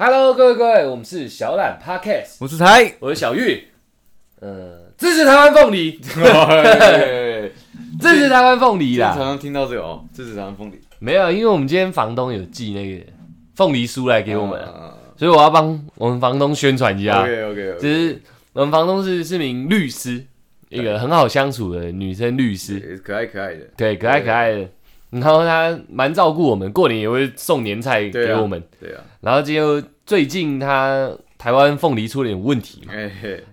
Hello，各位各位，我们是小懒 Podcast，我是台，我是小玉，呃，支持台湾凤梨，支持台湾凤梨啦。常常听到这个哦，支持台湾凤梨。没有，因为我们今天房东有寄那个凤梨酥来给我们，啊。所以我要帮我们房东宣传一下。OK OK 就 OK，是我们房东是是名律师，一个很好相处的女生律师，可爱可爱的，对，可爱可爱的。然后他蛮照顾我们，过年也会送年菜给我们。对啊，然后就最近他台湾凤梨出了点问题嘛，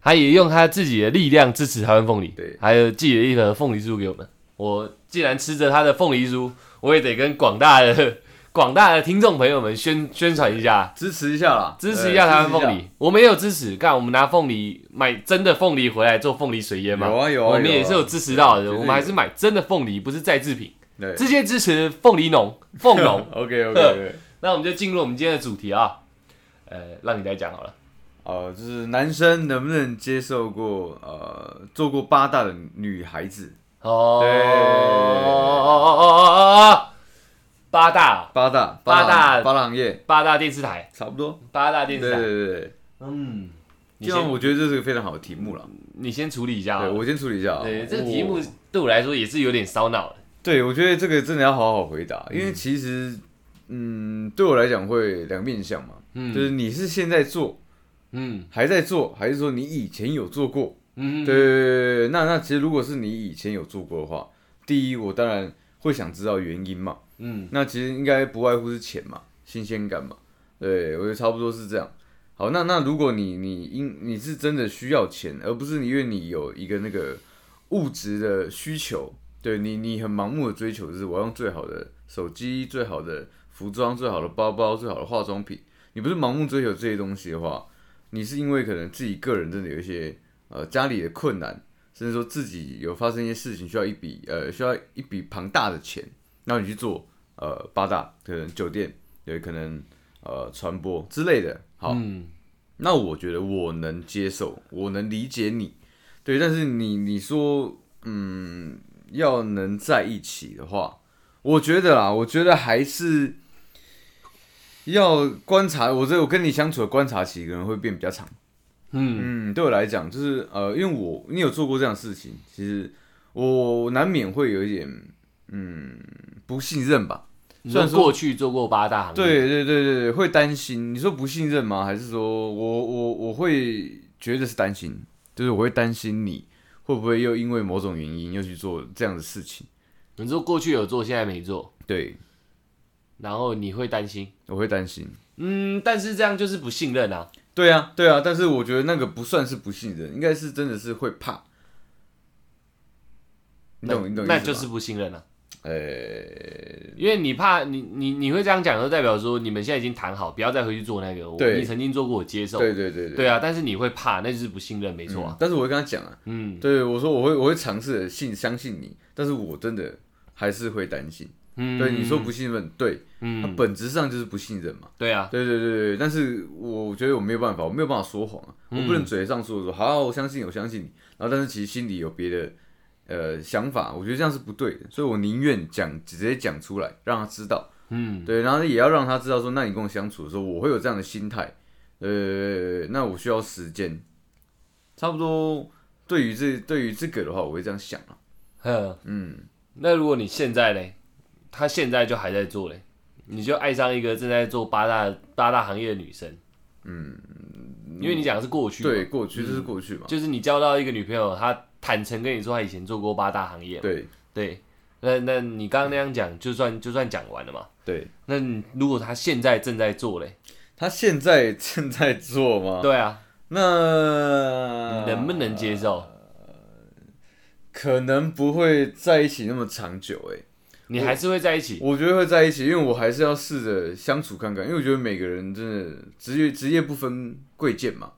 他也用他自己的力量支持台湾凤梨，对。还有寄了一盒凤梨酥给我们。我既然吃着他的凤梨酥，我也得跟广大的 广大的听众朋友们宣宣传一下，支持一下啦，支持一下台湾凤，梨。我们也有支持，看我们拿凤梨买真的凤梨回来做凤梨水烟嘛，有啊有啊，我们也是有支持到的，我们还是买真的凤梨，不是再制品，对。直接支持凤梨农 凤农。OK OK OK，那我们就进入我们今天的主题啊，呃，让你来讲好了。哦，就是男生能不能接受过呃做过八大的女孩子？哦，对。哦哦哦哦哦，八大。八大八大。八大行业。八大电视台，差不多，八大电对对视台，对对，嗯，你这样我觉得这是个非常好的题目了。你先处理一下。对我先处理一下啊，对，这个题目对我来说也是有点烧脑的。对，我觉得这个真的要好好回答，因为其实，嗯，对我来讲会两面向嘛，嗯就是你是现在做，嗯还在做，还是说你以前有做过？嗯，对对对对，那那其实如果是你以前有做过的话，第一，我当然会想知道原因嘛，嗯那其实应该不外乎是钱嘛，新鲜感嘛，对我觉得差不多是这样。好，那那如果你你因你是真的需要钱，而不是你因为你有一个那个物质的需求，对你你很盲目的追求，就是我要用最好的手机、最好的服装、最好的包包、最好的化妆品，你不是盲目追求这些东西的话，你是因为可能自己个人真的有一些呃家里的困难，甚至说自己有发生一些事情需要一笔呃需要一笔庞大的钱，然后你去做呃八大可能酒店，有可能呃传播之类的。好，嗯那我觉得我能接受，我能理解你，对，但是你你说嗯要能在一起的话，我觉得啦，我觉得还是要观察，我这我跟你相处的观察期可能会变比较长。嗯嗯，对我来讲，就是呃，因为我你有做过这样的事情，其实我难免会有一点嗯不信任吧。你虽然过去做过八大行业，对对对对对，会担心。你说不信任吗？还是说我我我会觉得是担心，就是我会担心你会不会又因为某种原因又去做这样的事情？你说过去有做，现在没做，对，然后你会担心，我会担心。嗯，但是这样就是不信任啊。对啊，对啊，但是我觉得那个不算是不信任，应该是真的是会怕。你懂你懂那就是不信任了、呃，因为你怕你你你会这样讲，就代表说你们现在已经谈好，不要再回去做那个。我对你曾经做过，我接受。对对对对，对啊，但是你会怕，那就是不信任，没错啊。嗯但是我会跟他讲啊，嗯对我说我会我会尝试的信相信你，但是我真的还是会担心。嗯，对你说不信任，对，它嗯，本质上就是不信任嘛。对啊，对对对对，但是我觉得我没有办法，我没有办法说谎啊，我不能嘴上说说好，我相信你，我相信你，然后但是其实心里有别的呃想法，我觉得这样是不对的，所以我宁愿讲直接讲出来，让他知道，嗯。对，然后也要让他知道说，那你跟我相处的时候，我会有这样的心态，呃，那我需要时间，差不多对于这对于这个的话，我会这样想啊，呵，嗯，那如果你现在嘞，他现在就还在做嘞，你就爱上一个正在做八大八大行业的女生，嗯，因为你讲的是过去，对，过去就是过去嘛，就是你交到一个女朋友，她坦诚跟你说他以前做过八大行业嘛，对对，那那你刚刚那样讲，就算就算讲完了嘛。对，那你如果他现在正在做嘞，他现在 正在做吗？对啊，那你能不能接受？可能不会在一起那么长久哎、你还是会在一起？我觉得会在一起，因为我还是要试着相处看看，因为我觉得每个人真的职业职业不分贵贱嘛。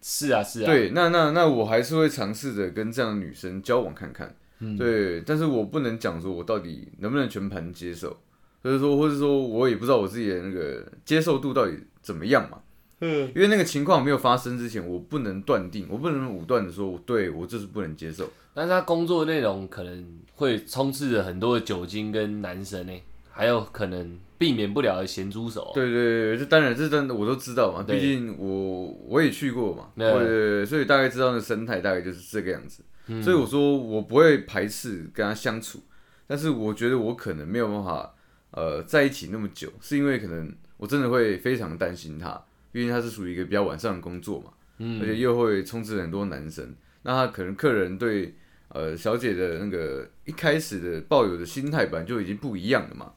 是啊，是啊，对，那那那我还是会尝试着跟这样的女生交往看看。嗯对，但是我不能讲说我到底能不能全盘接受，所以说或者说我也不知道我自己的那个接受度到底怎么样嘛。嗯，因为那个情况没有发生之前，我不能断定，我不能武断的说，我对我就是不能接受。但是他工作内容可能会充斥着很多的酒精跟男生呢，还有可能避免不了的咸猪手。对对对，这当然这真的我都知道嘛，毕竟我我也去过嘛，对。对对对，所以大概知道那生态大概就是这个样子。嗯。所以我说我不会排斥跟他相处，但是我觉得我可能没有办法呃在一起那么久，是因为可能我真的会非常担心他，毕竟他是属于一个比较晚上的工作嘛，嗯。而且又会充斥很多男生，那他可能客人对呃小姐的那个一开始的抱有的心态本来就已经不一样了嘛，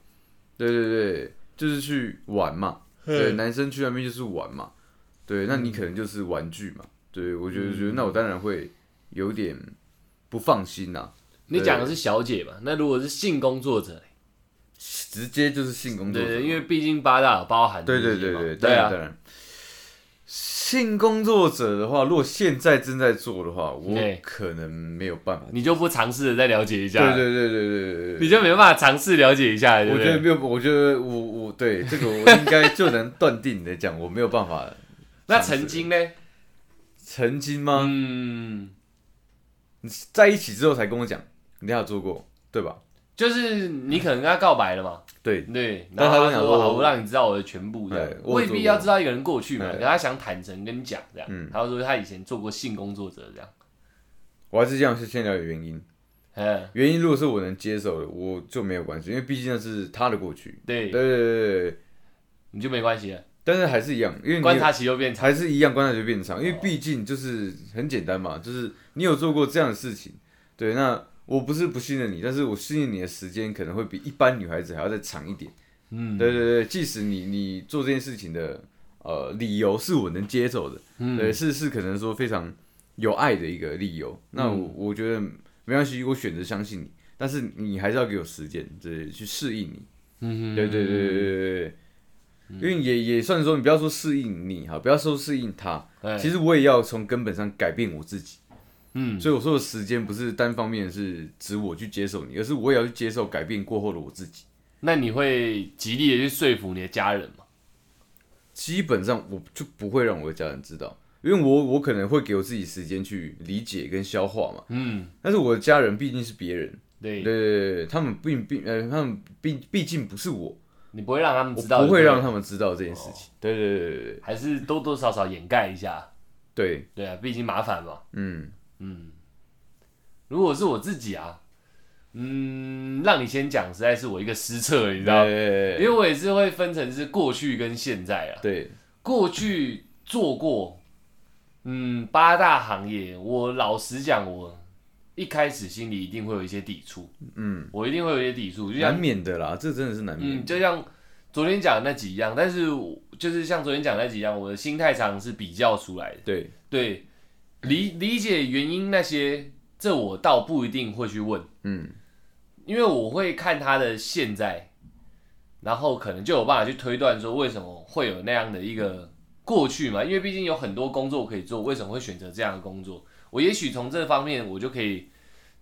对对对，就是去玩嘛，对，男生去那边就是玩嘛，对，那你可能就是玩具嘛，对我觉得觉得那我当然会有点不放心呐、你讲的是小姐嘛？那如果是性工作者嘞，直接就是性工作者，对对，因为毕竟八大有包含对对这些嘛。对对，对啊，当然当然。性工作者的话，如果现在正在做的话，我对可能没有办法。你就不尝试的再了解一对下，对对对对对对你就没办法尝试了解一下？我觉得没有，我觉得我我对这个我应该就能断定的讲，我没有办法。那曾经呢？曾经吗？嗯，你在一起之后才跟我讲，你有做过，对吧？就是你可能跟他告白了嘛，对，对，然后他想说好，我让你知道我的全部，这样。我未必要知道一个人过去嘛，对。可他想坦诚跟你讲这样。嗯，他说他以前做过性工作者这样，我还是这样是先了解原因。嗯，原因如果是我能接受的，我就没有关系，因为毕竟那是他的过去。对。对，对对你就没关系了，但是还是一样，因为你观察期又变长，还是一样，观察就变长，因为毕竟就是很简单嘛，就是你有做过这样的事情，对，那我不是不信任你，但是我信任你的时间可能会比一般女孩子还要再长一点。嗯，对对对，即使你你做这件事情的呃理由是我能接受的，嗯。对，是是可能说非常有爱的一个理由，那我、嗯。我觉得没关系，我选择相信你，但是你还是要给我时间，对，去适应你。嗯对对对对对对对，因为也也算说，你不要说适应你哈，不要说适应他，其实我也要从根本上改变我自己。嗯，所以我说的时间不是单方面是指我去接受你，而是我也要去接受改变过后的我自己。那你会极力的去说服你的家人吗？基本上我就不会让我的家人知道，因为我我可能会给我自己时间去理解跟消化嘛。嗯，但是我的家人毕竟是别人，对对，对对，他们并并呃，他们毕毕竟不是我，你不会让他们我知道，不会让他们知道这件事情。对对对对对还是多多少少掩盖一下，对，对啊，毕竟麻烦嘛。嗯，嗯，如果是我自己啊，嗯，让你先讲，实在是我一个失策，你知道，因对为我也是会分成是过去跟现在啊。对。过去做过，嗯，八大行业，我老实讲，我一开始心里一定会有一些抵触，嗯，我一定会有一些抵触，就难像免的啦，这真的是难免。嗯，。就像昨天讲的那几样，但是我就是像昨天讲的那几样，我的心态常常是比较出来的。对，对，理理解原因那些，这我倒不一定会去问，嗯，因为我会看他的现在，然后可能就有办法去推断说为什么会有那样的一个过去嘛，因为毕竟有很多工作可以做，为什么会选择这样的工作？我也许从这方面，我就可以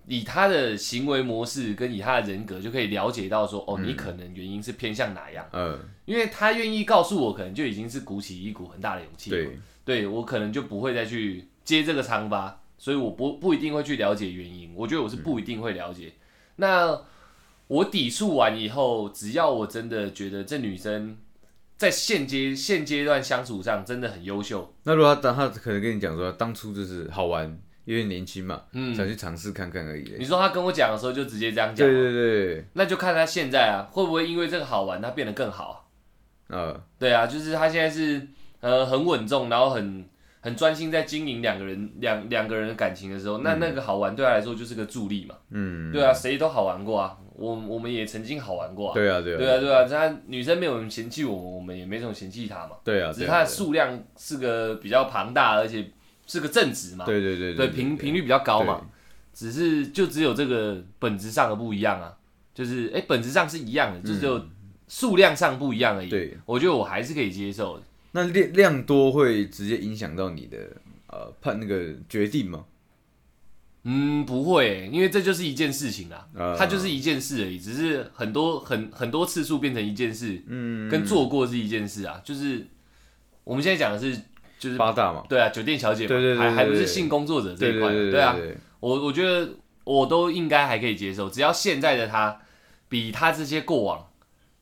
以他的行为模式跟以他的人格，就可以了解到说，哦，你可能原因是偏向哪样，嗯，因为他愿意告诉我，可能就已经是鼓起一股很大的勇气了。对，对我可能就不会再去接这个疮疤，所以我不不一定会去了解原因。我觉得我是不一定会了解。那我抵触完以后，只要我真的觉得这女生在现阶现阶段相处上真的很优秀，那如果他当他可能跟你讲说，当初就是好玩，因为年轻嘛，嗯，想去尝试看看而已。你说她跟我讲的时候就直接这样讲对，对对，那就看她现在啊，会不会因为这个好玩，她变得更好啊、呃，对啊，就是她现在是呃很稳重，然后很很专心在经营两个人两两个人的感情的时候，那那个好玩对他来说就是个助力嘛。嗯，对啊，谁都好玩过啊，我我们也曾经好玩过啊。对啊对啊，对啊，对啊，她女生没有人嫌弃我们，我们也没什么嫌弃她嘛。对啊，只是她的数量是个比较庞大，而且是个正值嘛。对对对对，频频率比较高嘛。只是就只有这个本质上的不一样啊，就是哎、本质上是一样的，就只有数量上不一样而已。嗯对，我觉得我还是可以接受的。那量量多会直接影响到你的呃判那个决定吗？嗯，不会欸、因为这就是一件事情啦，啊。它就是一件事而已，只是很多很很多次数变成一件事，嗯，跟做过是一件事啊。就是我们现在讲的是，就是八大嘛，对啊，酒店小姐嘛，对对对对还还不是性工作者这一块，对啊，对，我我觉得我都应该还可以接受，只要现在的他比他这些过往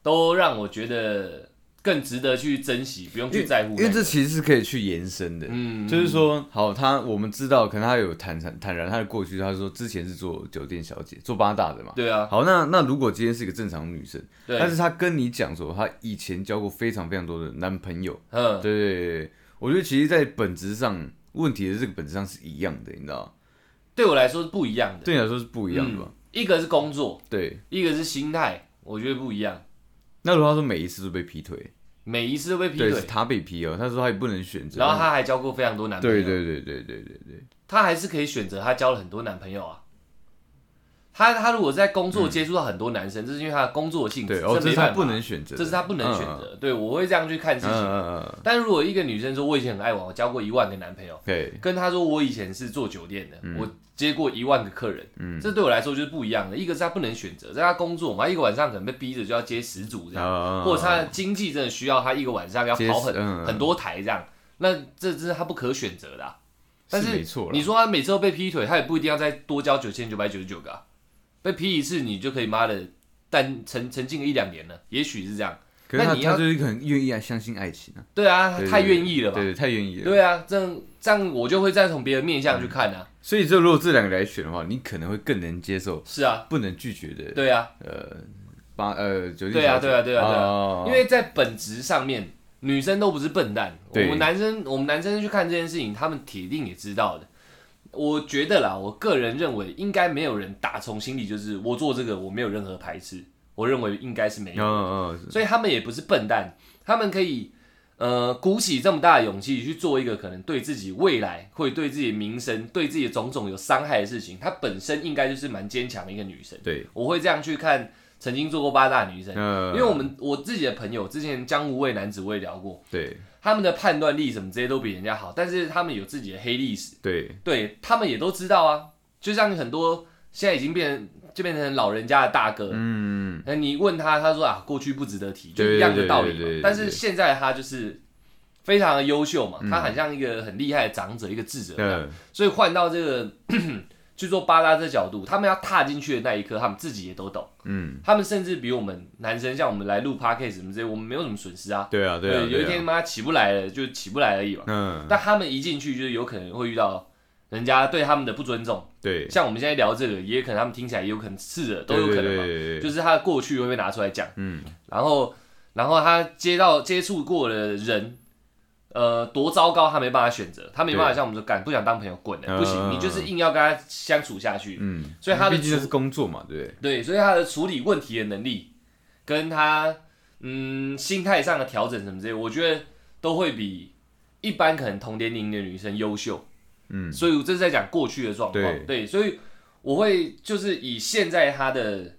都让我觉得更值得去珍惜，不用去在乎那个。因为这其实是可以去延伸的。嗯，就是说，好，他我们知道，可能他有坦坦坦然他的过去，他说之前是做酒店小姐，做八大的嘛。对啊，好，那那如果今天是一个正常女生，对，但是她跟你讲说，她以前交过非常非常多的男朋友，嗯，对我觉得其实，在本质上，问题的这个本质上是一样的，你知道吗？对我来说是不一样的。对你来说是不一样的吧？嗯一个是工作，对。一个是心态，我觉得不一样。那如果他说每一次都被劈腿，每一次都被劈对，是腿，他被劈哦，他说他也不能选择。然后他还交过非常多男朋友，对对对对对对对，他还是可以选择他交了很多男朋友啊。他他如果在工作接触到很多男生，这是因为他的工作性质，对哦，这是他不能选择，这是他不能选择。对我会这样去看事情。但如果一个女生说我以前很爱玩，我交过一万个男朋友，对，跟她说我以前是做酒店的，我接过一万个客人，嗯。这对我来说就是不一样的。一个是他不能选择，在他工作嘛，一个晚上可能被逼着就要接十组这样，啊或者他的经济真的需要他一个晚上要跑很嗯很多台这样，那这这是他不可选择的啊。但是你说他每次都被劈腿，他也不一定要再多交九千九百九十九个、啊，被批一次你就可以妈的但沉沉浸个一两年了，也许是这样。可是你要他就是很愿意啊，相信爱情啊，对啊，他太愿意了吧？对对，太愿意了。对啊，这样这样我就会再从别的面向去看啊。所以这如果这两个来选的话，你可能会更能接受是啊，不能拒绝的，对啊，呃，八呃酒店对啊，对啊，对啊，对啊。哦因为在本质上面，女生都不是笨蛋。我们男生，我们男生去看这件事情，他们铁定也知道的。我觉得啦，我个人认为，应该没有人打从心里就是我做这个，我没有任何排斥。我认为应该是没有的，嗯嗯所以他们也不是笨蛋，他们可以呃鼓起这么大的勇气去做一个可能对自己未来会对自己的名声、对自己的种种有伤害的事情。她本身应该就是蛮坚强的一个女生。对，我会这样去看曾经做过八大女生，嗯，因为我们我自己的朋友之前江湖味男子我也聊过，对他们的判断力什么这些都比人家好，但是他们有自己的黑历史，对。对他们也都知道啊。就像很多现在已经变成就变成老人家的大哥，嗯。那你问他，他说啊过去不值得提，就对一样的道理但是现在他就是非常的优秀嘛，嗯。他很像一个很厉害的长者，一个智者。嗯。所以换到这个去做巴拉这角度，他们要踏进去的那一刻，他们自己也都懂。嗯，他们甚至比我们男生，像我们来录 podcast 什么之类，我们没有什么损失啊。对啊对啊，有一天妈起不来了，就起不来而已嘛。嗯但他们一进去，就是有可能会遇到人家对他们的不尊重。对，像我们现在聊这个，也可能他们听起来也有可能是的，都有可能嘛。对对对对就是他的过去会被拿出来讲，嗯然后然后他接到接触过的人，呃，多糟糕，他没办法选择，他没办法像我们说，干不想当朋友滚了，嗯不行，嗯你就是硬要跟他相处下去。嗯，所以他的处毕竟是工作嘛，对不对？对，所以他的处理问题的能力，跟他嗯心态上的调整什么之类，我觉得都会比一般可能同年龄的女生优秀。嗯所以我这是在讲过去的状况。对所以我会就是以现在他的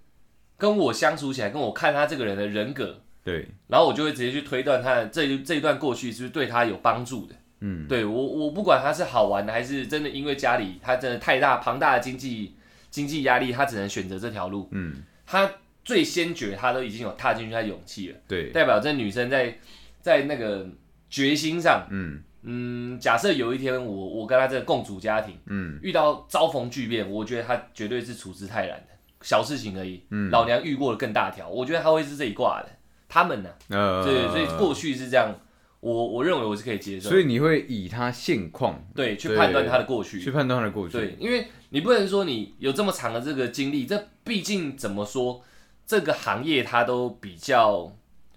跟我相处起来，跟我看他这个人的人格，对，然后我就会直接去推断他这一这一段过去是不是对他有帮助的。嗯对我我不管他是好玩的，还是真的因为家里他真的太大庞大的经济经济压力，他只能选择这条路。嗯他最先觉他都已经有踏进去他勇气了，对，代表这女生在在那个决心上，嗯嗯，假设有一天我我跟他这个共组家庭嗯遇到遭逢巨变，我觉得他绝对是处之泰然的，小事情而已。嗯老娘遇过了更大条，我觉得他会是这一挂的。他们呢、呃，对，所以过去是这样，我我认为我是可以接受，所以你会以他现况对去判断他的过去。去。判断他的过去，对，因为你不能说你有这么长的这个经历，这毕竟怎么说，这个行业它都比较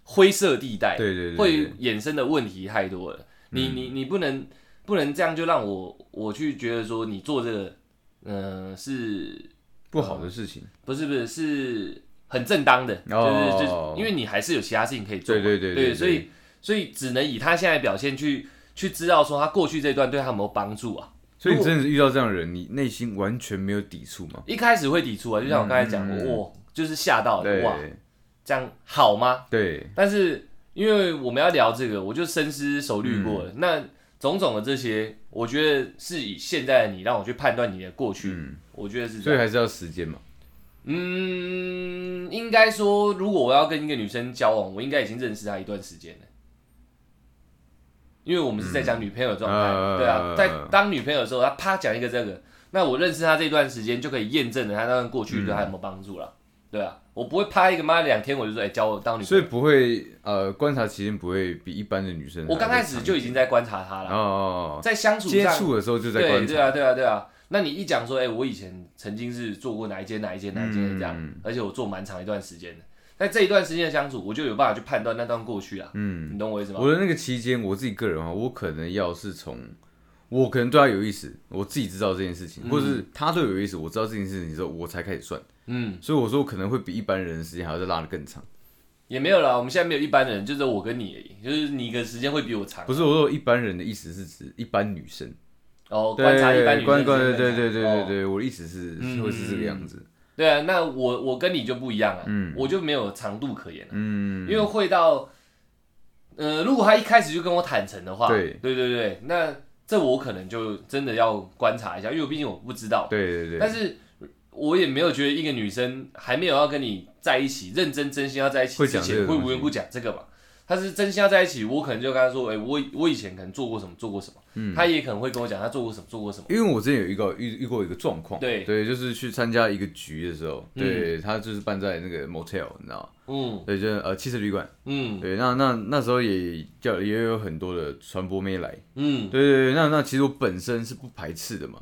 灰色地带，对对对，会衍生的问题太多了。你你你不能不能这样就让我我去觉得说你做这个，嗯、是不好的事情，不是不是是很正当的，哦就是就因为你还是有其他事情可以做嘛，对对对对对所以所以只能以他现在表现去去知道说他过去这段对他有没有帮助啊。所以你真的是遇到这样的人，你内心完全没有抵触吗？一开始会抵触啊，就像我刚才讲的，嗯嗯嗯哇，就是吓到了，哇，这样好吗？对，但是因为我们要聊这个，我就深思熟虑过了。嗯那种种的这些，我觉得是以现在的你让我去判断你的过去，嗯，我觉得是。所以还是要时间嘛。嗯，应该说，如果我要跟一个女生交往，我应该已经认识她一段时间了。因为我们是在讲女朋友的状态，嗯对啊呃，在当女朋友的时候，她啪讲一个这个，那我认识她这段时间就可以验证了她那段过去对她有没有帮助了。对啊，我不会啪一个妈两天我就说哎、交我当女朋友所以。不会呃观察期间不会比一般的女生我刚开始就已经在观察她哦了，哦哦，在相处接触的时候就在观察，对对啊，对啊，对啊。那你一讲说，哎、我以前曾经是做过哪一间、哪一间、哪一间的这样，嗯而且我做蛮长一段时间的。在这一段时间的相处，我就有办法去判断那段过去啊。嗯，你懂我意思吗？我的那个期间，我自己个人啊，我可能要是从我可能对他有意思，我自己知道这件事情，或者是他对我有意思，我知道这件事情之后，我才开始算。嗯，所以我说我可能会比一般人的时间还要再拉的更长。也没有啦。我们现在没有一般人，就是我跟你而已，就是你的时间会比我长。不是我说一般人的意思是指一般女生，哦，对观察一般女生对对对对对哦。对，我的意思是嗯会是这个样子。对啊，那我我跟你就不一样啊，嗯。我就没有长度可言了，嗯，因为会到，呃，如果他一开始就跟我坦诚的话，对。对对对，那这我可能就真的要观察一下，因为毕竟我不知道，对对对，但是我也没有觉得一个女生还没有要跟你在一起，认真真心要在一起会之讲这个东西前会无缘故讲这个嘛。他是真心要在一起，我可能就跟他说，哎、我我以前可能做过什么，做过什么，嗯他也可能会跟我讲他做过什么，做过什么。因为我之前有一个遇遇过一个状况，对对，就是去参加一个局的时候，嗯对他就是办在那个 motel，你知道吗？嗯对，就是呃汽车旅馆。嗯对，那那那时候也叫也有很多的传播妹来，嗯，对对对，那那其实我本身是不排斥的嘛，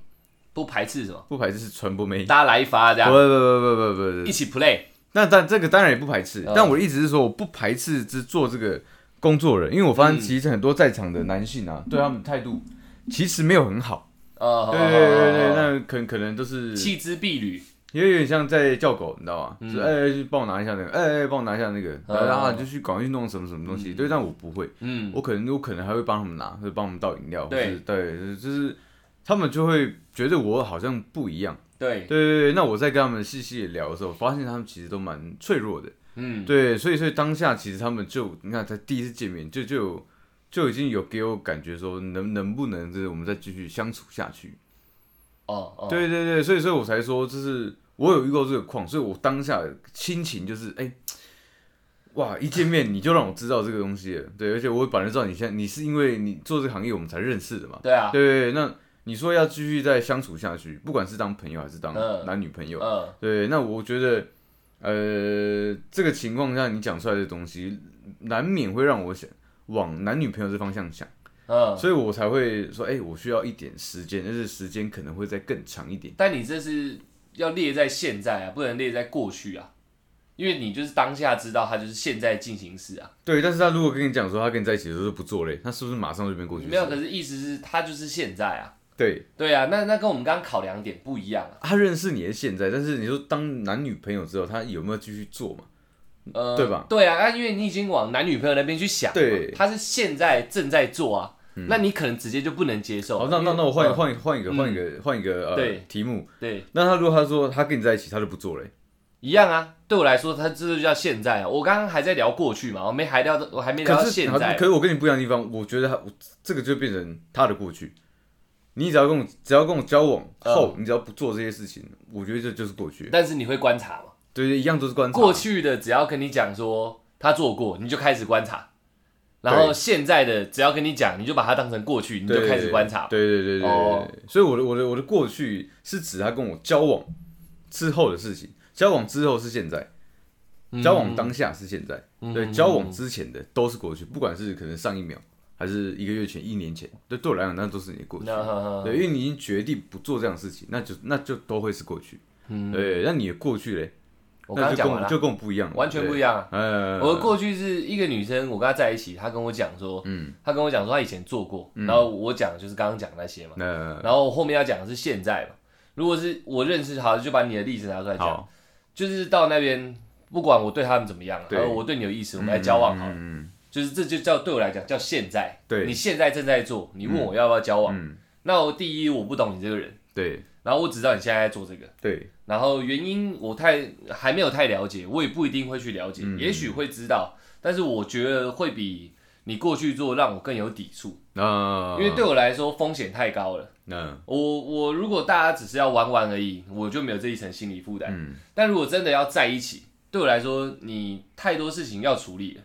不排斥什么，不排斥是传播妹，大家来一发这不不样，不不不不不，一起 play。那但这个当然也不排斥，嗯。但我的意思是说我不排斥只做这个工作人，因为我发现嗯。其实很多在场的男性啊，对他们态度其实没有很好，啊，对对对对，那可可能都是弃之敝履。也有点像在叫狗，你知道吗？是哎，帮我拿一下那个，哎哎，帮我拿一下那个，嗯。然后你就去赶快去弄什么什么东西。对，但我不会，嗯，我可能我可能还会帮他们拿，或者帮他们倒饮料，或对。对，就是他们就会觉得我好像不一样。对，对对对，那我在跟他们细细聊的时候，发现他们其实都蛮脆弱的。嗯，对，所以所以当下其实他们就你看，才第一次见面就就就已经有给我感觉说能能不能就是我们再继续相处下去。哦哦，对对对，所以所以我才说，就是我有遇过这个况，所以我当下的心情就是，哎、哇，一见面你就让我知道这个东西了，对，而且我本来知道你现在你是因为你做这个行业我们才认识的嘛，对啊，对对对，那你说要继续再相处下去，不管是当朋友还是当嗯男女朋友，嗯，对，那我觉得，呃，这个情况下你讲出来的东西，难免会让我想往男女朋友这方向想。嗯，所以我才会说，哎、我需要一点时间，但是时间可能会再更长一点。但你这是要列在现在啊，不能列在过去啊，因为你就是当下知道他就是现在进行式啊，对，但是他如果跟你讲说他跟你在一起的时候不做嘞，他是不是马上就变过去？没有，可是意思是他就是现在啊，对，对啊，那那跟我们刚刚考量点不一样啊，他认识你的现在，但是你说当男女朋友之后，他有没有继续做嘛？呃，对吧？对啊，啊，因为你已经往男女朋友那边去想，对，他是现在正在做啊，那你可能直接就不能接受。好，那那那我换嗯换换一个换一个换一个呃对题目。对，那他如果他说他跟你在一起，他就不做嘞？一样啊，对我来说，他这就叫现在啊。我刚刚还在聊过去嘛，我没还聊到，我还没聊到可是现在可。是我跟你不一样的地方，我觉得他我这个就变成他的过去。你只要跟我只要跟我交往后，你只要不做这些事情，我觉得这就是过去。但是你会观察嘛？对对，一样都是观察。过去的只要跟你讲说他做过，你就开始观察。然后现在的只要跟你讲，你就把它当成过去，你就开始观察。对对对对对哦对。所以我的我的我的过去是指他跟我交往之后的事情，交往之后是现在，嗯交往当下是现在，嗯对，交往之前的都是过去，不管是可能上一秒还是一个月前、一年前，对，对我来讲那都是你的过去。对，因为你已经决定不做这样的事情，那就那就都会是过去。嗯，对，那你的过去嘞，我刚那刚讲完了，就跟我不一样，完全不一样。呃，我的过去是一个女生，我跟她在一起，她跟我讲说，嗯，她跟我讲说她以前做过，然后我讲的就是刚刚讲那些嘛，那然后后面要讲的是现在嘛。如果是我认识好，就把你的例子拿出来讲，就是到那边，不管我对他们怎么样，对。然后我对你有意思，我们来交往好就是这就叫对我来讲叫现在，对。你现在正在做，你问我要不要交往，嗯，那我第一我不懂你这个人，对。然后我只知道你现在在做这个，对，然后原因我太还没有太了解，我也不一定会去了解，嗯。也许会知道，但是我觉得会比你过去做让我更有抵触，那因为对我来说风险太高了。那我我如果大家只是要玩玩而已，我就没有这一层心理负担。嗯。但如果真的要在一起，对我来说，你太多事情要处理了。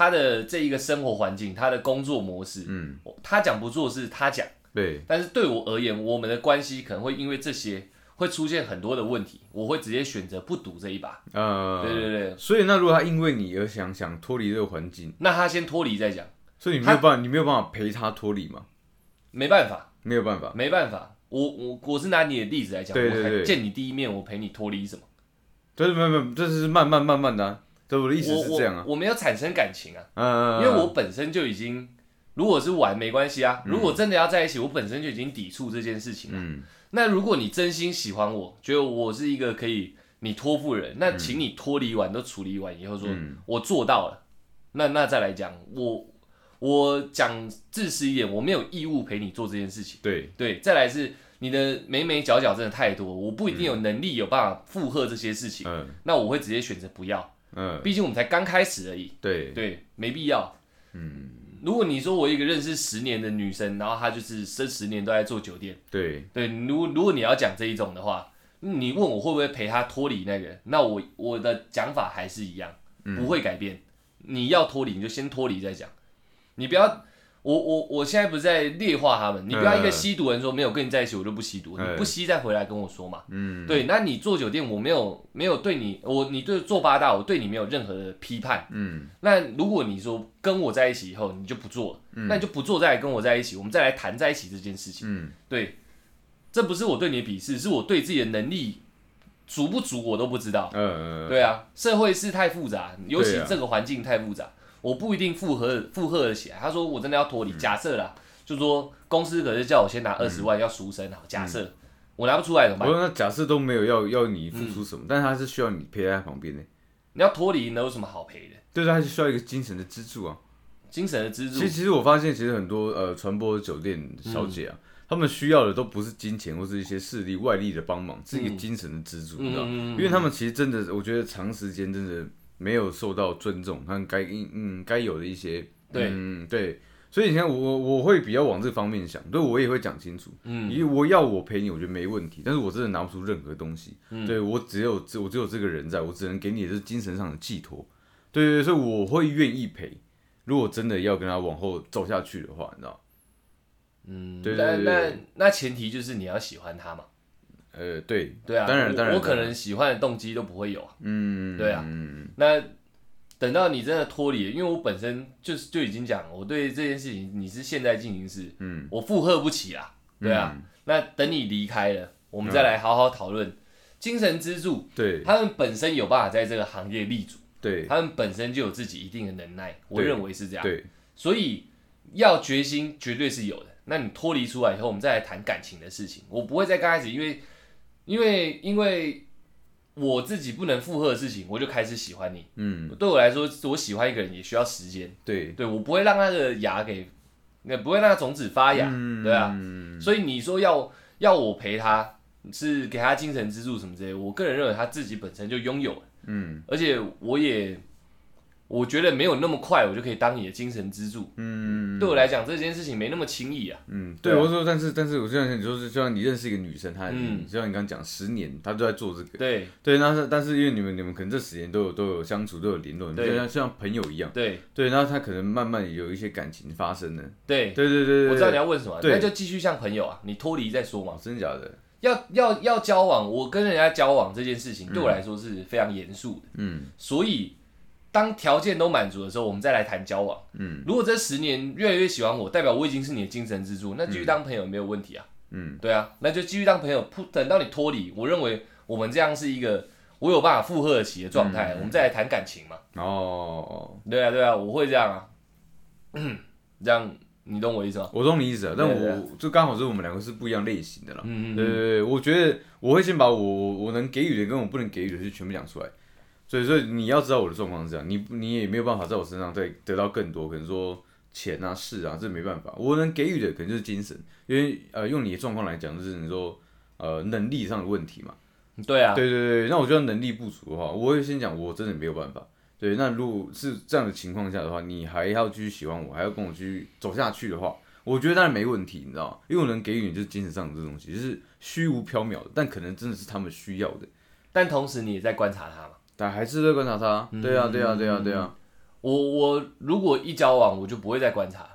他的这一个生活环境，他的工作模式，嗯，他讲不做是他讲，对，但是对我而言，我们的关系可能会因为这些会出现很多的问题，我会直接选择不赌这一把。呃，对对对，所以那如果他因为你而想想脱离这个环境，那他先脱离再讲，所以你没有办法，你没有办法陪他脱离吗？没办法，没有办法，没办法。我我我是拿你的例子来讲，对对对我还见你第一面，我陪你脱离什么？就是没有没有，这是慢慢慢慢的、啊，对我的意思我是这样啊。我，我没有产生感情啊，嗯，因为我本身就已经，如果是玩没关系啊，嗯。如果真的要在一起，我本身就已经抵触这件事情了。嗯。那如果你真心喜欢我，觉得我是一个可以你托付人，那请你脱离完都处理完以后说，嗯我做到了，那那再来讲，我我讲自私一点，我没有义务陪你做这件事情。对，对，再来是你的眉眉角角真的太多，我不一定有能力有办法负荷这些事情，嗯。那我会直接选择不要，嗯，毕竟我们才刚开始而已。对，对，没必要。嗯，如果你说我一个认识十年的女生，然后她就是这十年都在做酒店，对，对，如如果你要讲这一种的话，你问我会不会陪她脱离那个，那我我的讲法还是一样，不会改变。你要脱离，你就先脱离再讲，你不要。我我我现在不是在劣化他们，你不要一个吸毒人说没有跟你在一起我就不吸毒，嗯。你不吸再回来跟我说嘛。嗯，对，那你做酒店我没有没有对你，我你对做八大我对你没有任何的批判，嗯。那如果你说跟我在一起以后你就不做了，那你就不做再来跟我在一起，我们再来谈在一起这件事情。嗯。对，这不是我对你的鄙视，是我对自己的能力足不足我都不知道。呃，对啊，社会是太复杂，尤其这个环境太复杂，我不一定负荷负荷得起来。他说我真的要脱离，假设啦，就说公司可是叫我先拿二十万要赎身好，假设我拿不出来怎么办？我说那假设都没有要要你付出什么，但是他是需要你陪在他旁边的，你要脱离，能有什么好赔的？对，他是需要一个精神的支柱啊。精神的支柱其实，其实我发现，其实很多呃传播酒店小姐啊，他们需要的都不是金钱或是一些势力外力的帮忙，是一个精神的支柱，你知道吗？嗯因为他们其实真的，我觉得长时间真的没有受到尊重，他该应嗯该有的一些对嗯对，所以你看我我会比较往这方面想，对我也会讲清楚，嗯因为我要我陪你，我觉得没问题，但是我真的拿不出任何东西，嗯对我只有只我只有这个人在，我只能给你的是精神上的寄托，对对对，所以我会愿意陪。如果真的要跟他往后走下去的话，你知道，嗯，对对对那那前提就是你要喜欢他嘛。呃，对，对啊，当然当然，我我可能喜欢的动机都不会有啊。嗯，对啊嗯那等到你真的脱离了，因为我本身就是就已经讲了，我对这件事情你是现在进行时，嗯，我负荷不起啊。对啊，那等你离开了，我们再来好好讨论精神支柱。对他们本身有办法在这个行业立足，对他们本身就有自己一定的能耐，我认为是这样。对，所以要决心绝对是有的。那你脱离出来以后，我们再来谈感情的事情。我不会在刚开始，因为因为因为我自己不能负荷的事情，我就开始喜欢你。嗯，对我来说，我喜欢一个人也需要时间。对，对我不会让那个芽给，那不会让他种子发芽。嗯对啊，所以你说要要我陪他，是给他精神支柱什么之类，我个人认为他自己本身就拥有了，嗯而且我也我觉得没有那么快，我就可以当你的精神支柱。嗯。对我来讲，这件事情没那么轻易啊。嗯，对，我说，但是但是我就像你说是，就像你认识一个女生，她嗯。就像你刚刚讲，十年她都在做这个，对。对，那是但是因为你们你们可能这十年都有都有相处，都有联络，对。就像像朋友一样，对。对，然后她可能慢慢有一些感情发生了，对，对对对对，我知道你要问什么，那就继续像朋友啊，你脱离再说嘛。真的假的，要要要交往，我跟人家交往这件事情对我来说是非常严肃的。嗯。所以当条件都满足的时候，我们再来谈交往。嗯如果这十年越来越喜欢我，代表我已经是你的精神支柱，那继续当朋友没有问题啊。嗯，对啊，那就继续当朋友。不等到你脱离，我认为我们这样是一个我有办法负荷得起的状态，我们再来谈感情嘛。哦，对啊，对啊，我会这样啊。这样你懂我意思吗？我懂你意思啊，但我就刚好是我们两个是不一样类型的啦。嗯对对对，我觉得我会先把我我我能给予的跟我不能给予的就全部讲出来。所以所以你要知道我的状况是这样，你你也没有办法在我身上再得到更多，可能说钱啊事啊，这没办法。我能给予的可能就是精神，因为呃用你的状况来讲，就是你说呃能力上的问题嘛。对啊，对对对，那我觉得能力不足的话，我会先讲我真的没有办法。对，那如果是这样的情况下的话，你还要继续喜欢我，还要跟我继续走下去的话，我觉得当然没问题，你知道吗？因为我能给予你就是精神上的这东西，就是虚无缥缈的，但可能真的是他们需要的。但同时你也在观察他嘛。但还是在观察他。对啊，对啊，对啊，对啊。我我如果一交往，我就不会再观察，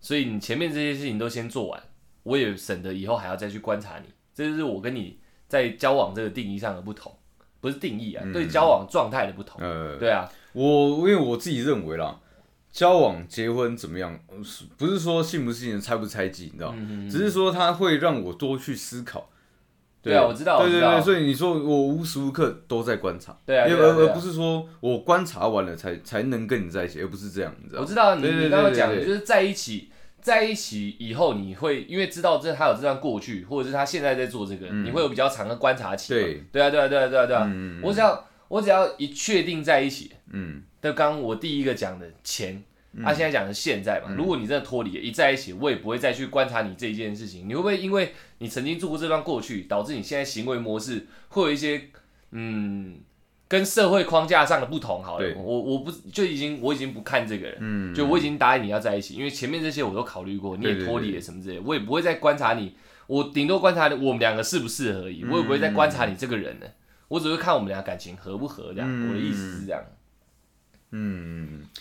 所以你前面这些事情都先做完，我也省得以后还要再去观察你。这就是我跟你在交往这个定义上的不同，不是定义啊，嗯对交往状态的不同。呃，对啊，我因为我自己认为啦，交往、结婚怎么样，不是说信不信、猜不猜忌，你知道？嗯只是说它会让我多去思考。对啊我知道对对对，所以你说我无时无刻都在观察，对啊，而而不是说我观察完了才才能跟你在一起，而不是这样，你知道吗？我知道你你刚刚讲的就是在一起，在一起以后你会因为知道这他有这段过去，或者是他现在在做这个，你会有比较长的观察期对。对啊，对啊，对啊，对啊，对啊。嗯我只要我只要一确定在一起，嗯，就刚刚我第一个讲的钱，他、现在讲的现在嗯嘛。如果你真的脱离，一在一起，我也不会再去观察你这一件事情。你会不会因为你曾经做过这段过去，导致你现在行为模式会有一些嗯跟社会框架上的不同？好了，我我不就已经我已经不看这个人，嗯就我已经答应你要在一起，因为前面这些我都考虑过，你也脱离了什么之类，我也不会再观察你，我顶多观察我们两个适不适合而已，我也不会再观察你这个人呢。我只会看我们俩感情合不合这样，嗯我的意思是这样。嗯，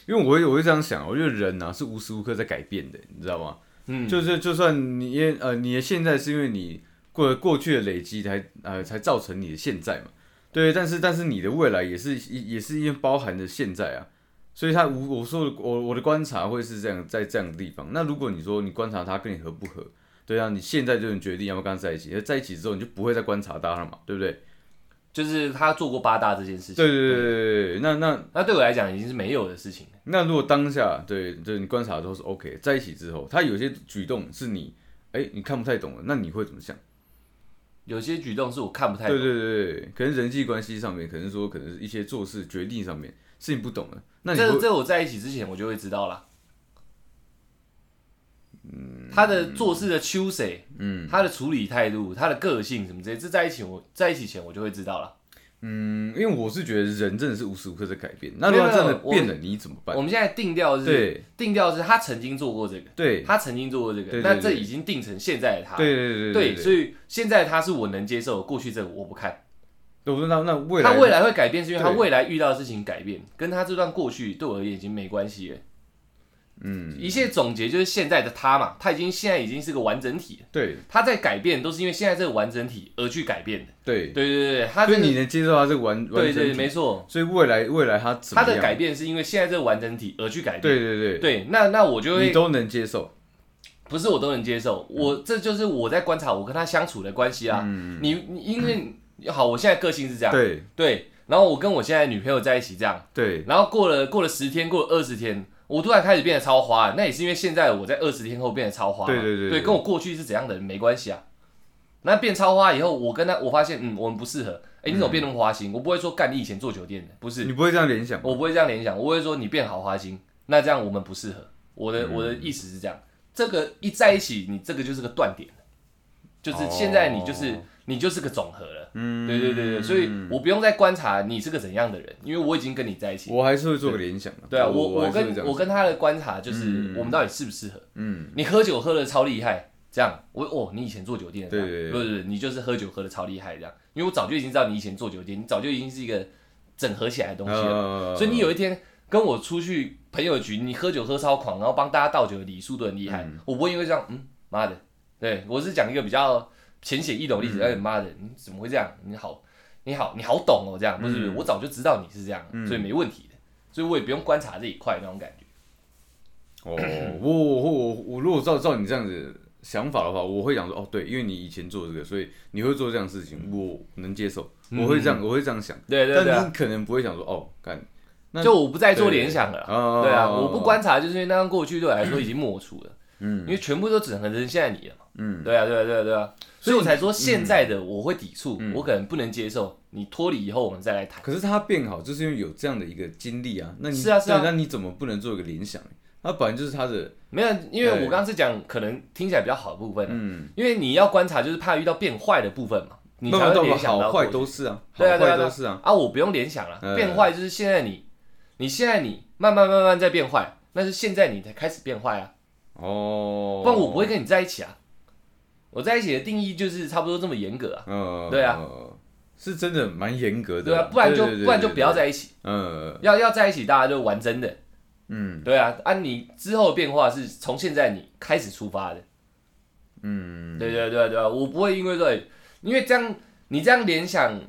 因为我会我会这样想，我觉得人呐、是无时无刻在改变的，你知道吗？嗯，就是就算你也呃你的现在是因为你过过去的累积才呃才造成你的现在嘛，对，但是但是你的未来也是也是因为包含着现在啊，所以他无我说的我我的观察会是这样在这样的地方。那如果你说你观察他跟你合不合，对啊，你现在就能决定要不要跟他在一起，而在一起之后你就不会再观察他了嘛，对不对？就是他做过八大这件事情。对对对对对对，那那那对我来讲已经是没有的事情。那如果当下对对你观察都是 OK，在一起之后，他有些举动是你哎你看不太懂的，那你会怎么想？有些举动是我看不太对懂。对对对，可能人际关系上面，可能说可能是一些做事决定上面是你不懂的，那你会这这我在一起之前我就会知道啦。嗯，他的做事的秋谁，嗯他的处理态度，他的个性什么之类，这在一起我在一起前我就会知道了。嗯，因为我是觉得人真的是无时无刻在改变，那如果他真的变了，你怎么办我？们现在定调是，对定调是他曾经做过这个，对他曾经做过这个，那这已经定成现在的他。对对对对，所以现在他是我能接受，过去这个我不看。我说那那未来他未来会改变，是因为他未来遇到的事情改变，跟他这段过去对我而言已经没关系了。嗯。一切总结就是现在的他嘛，他已经现在已经是个完整体了，对。他在改变都是因为现在这个完整体而去改变的。对，对对对对，他所以你能接受他这个完完对对整没错，所以未来未来他？他的改变是因为现在这个完整体而去改变。对对对，对，那那我就会你都能接受，不是我都能接受，我这就是我在观察我跟他相处的关系啊。嗯，你你因为好，我现在个性是这样，对。对，然后我跟我现在女朋友在一起这样，对。然后过了过了十天，过了二十天，我突然开始变得超花，那也是因为现在我在二十天后变得超花嘛，对对对对跟我过去是怎样的人没关系啊。那变超花以后，我跟他我发现，嗯，我们不适合。哎、你怎么变那么花心？我不会说干你以前做酒店的，不是，你不会这样联想吗，我不会这样联想，我会说你变好花心，那这样我们不适合。我的、我的意思是这样，这个一在一起，你这个就是个断点，就是现在你就是、哦你就是个总和了。嗯。对对对对，所以我不用再观察你是个怎样的人，因为我已经跟你在一起。我还是会做个联想的对啊，我我跟我跟他的观察就是嗯。我们到底适不适合。嗯。你喝酒喝的超厉害，这样。我哦，你以前做酒店的，对对对。不是你就是喝酒喝的超厉害这样，因为我早就已经知道你以前做酒店，你早就已经是一个整合起来的东西了。呃所以你有一天跟我出去朋友局，你喝酒喝超狂，然后帮大家倒酒的礼数都很厉害，我不会因为这样，嗯，妈的，对我是讲一个比较浅显易懂的例子，嗯。哎、妈的，你怎么会这样？你好，你好，你好懂哦，这样不是，不是嗯。我早就知道你是这样，所以没问题的，所以我也不用观察这一块那种感觉。哦，我我我我如果照照你这样子想法的话，我会想说，哦，对，因为你以前做这个，所以你会做这样的事情，我能接受，我会这样，我会这样想，对对对啊、但你可能不会想说，哦，干，那就我不再做联想了对。啊，我不，观察，就是因为那段过去对我来说已经抹除了，嗯。因为全部都只能扔现在你了嘛。嗯，对啊，对啊，对啊，对啊，所以我才说现在的我会抵触，嗯。我可能不能接受。你脱离以后，我们再来谈。可是他变好，就是因为有这样的一个经历啊，那你是啊是啊。对那你怎么不能做一个联想那？本来就是他的，没有，因为我对刚刚是讲可能听起来比较好的部分啊，嗯，因为你要观察，就是怕遇到变坏的部分嘛，你才会联想。到好坏都是啊，好对啊对啊。都是啊，啊，我不用联想了，嗯。变坏就是现在你，你现在你慢慢慢慢在变坏，那是现在你才开始变坏啊，哦，不然我不会跟你在一起啊。我在一起的定义就是差不多这么严格啊，嗯，对啊。呃，是真的蛮严格的，对啊，不然就不然就不要在一起，嗯。要要在一起大家就玩真的，嗯。对啊，按你之后的变化是从现在你开始出发的，嗯，对对对对啊，我不会因为对，因为这样你这样联想，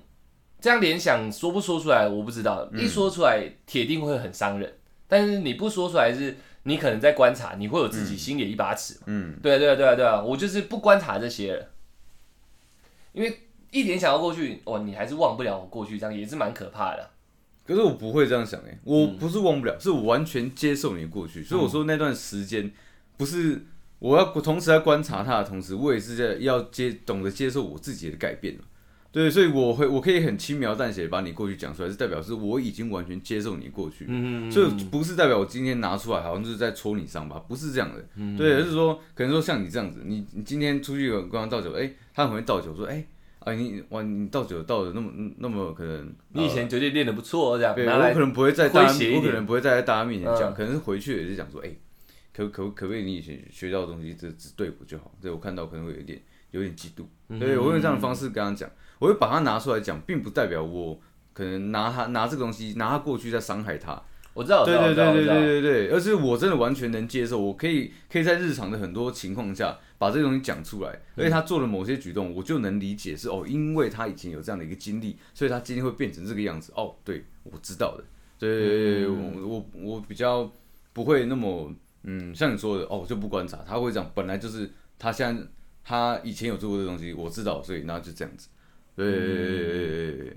这样联想说不说出来我不知道，嗯。一说出来铁定会很伤人。但是你不说出来是，你可能在观察，你会有自己心里的一把尺嘛。嗯，对啊，对啊，对啊，对啊，我就是不观察这些了，因为一点想要过去，哦，你还是忘不了我过去，这样也是蛮可怕的。可是我不会这样想哎、我嗯不是忘不了，是我完全接受你的过去。所以我说那段时间不是我要同时在观察他的同时，我也是在要接懂得接受我自己的改变对，所以我会我可以很轻描淡写地把你过去讲出来，是代表是我已经完全接受你过去。嗯，所以不是代表我今天拿出来好像就是在戳你伤疤，不是这样的。嗯对，而是说可能说像你这样子，你你今天出去有刚刚倒酒，哎、他很会倒酒，说哎。啊，你哇，你倒酒倒的那么那么可能，你以前绝对练的不错，这样对，我可能不会在大我可能不会在大家面前讲，嗯可能是回去也是讲说，哎、可可可不可以你以前学到的东西，这只对我就好。对我看到可能会有一点有点嫉妒，嗯对，我会用这样的方式跟他讲，我会把它拿出来讲，并不代表我可能拿他拿这个东西拿他过去在伤害他。我知道，对，对对对对对对，而是我真的完全能接受，我可以可以在日常的很多情况下把这个东西讲出来，而且他做了某些举动，我就能理解是哦，因为他以前有这样的一个经历，所以他今天会变成这个样子。哦，对，我知道的，对对对对，我我我比较不会那么嗯，像你说的哦，我就不观察，他会讲本来就是他现在他以前有做过这东西我知道所以那就这样子。对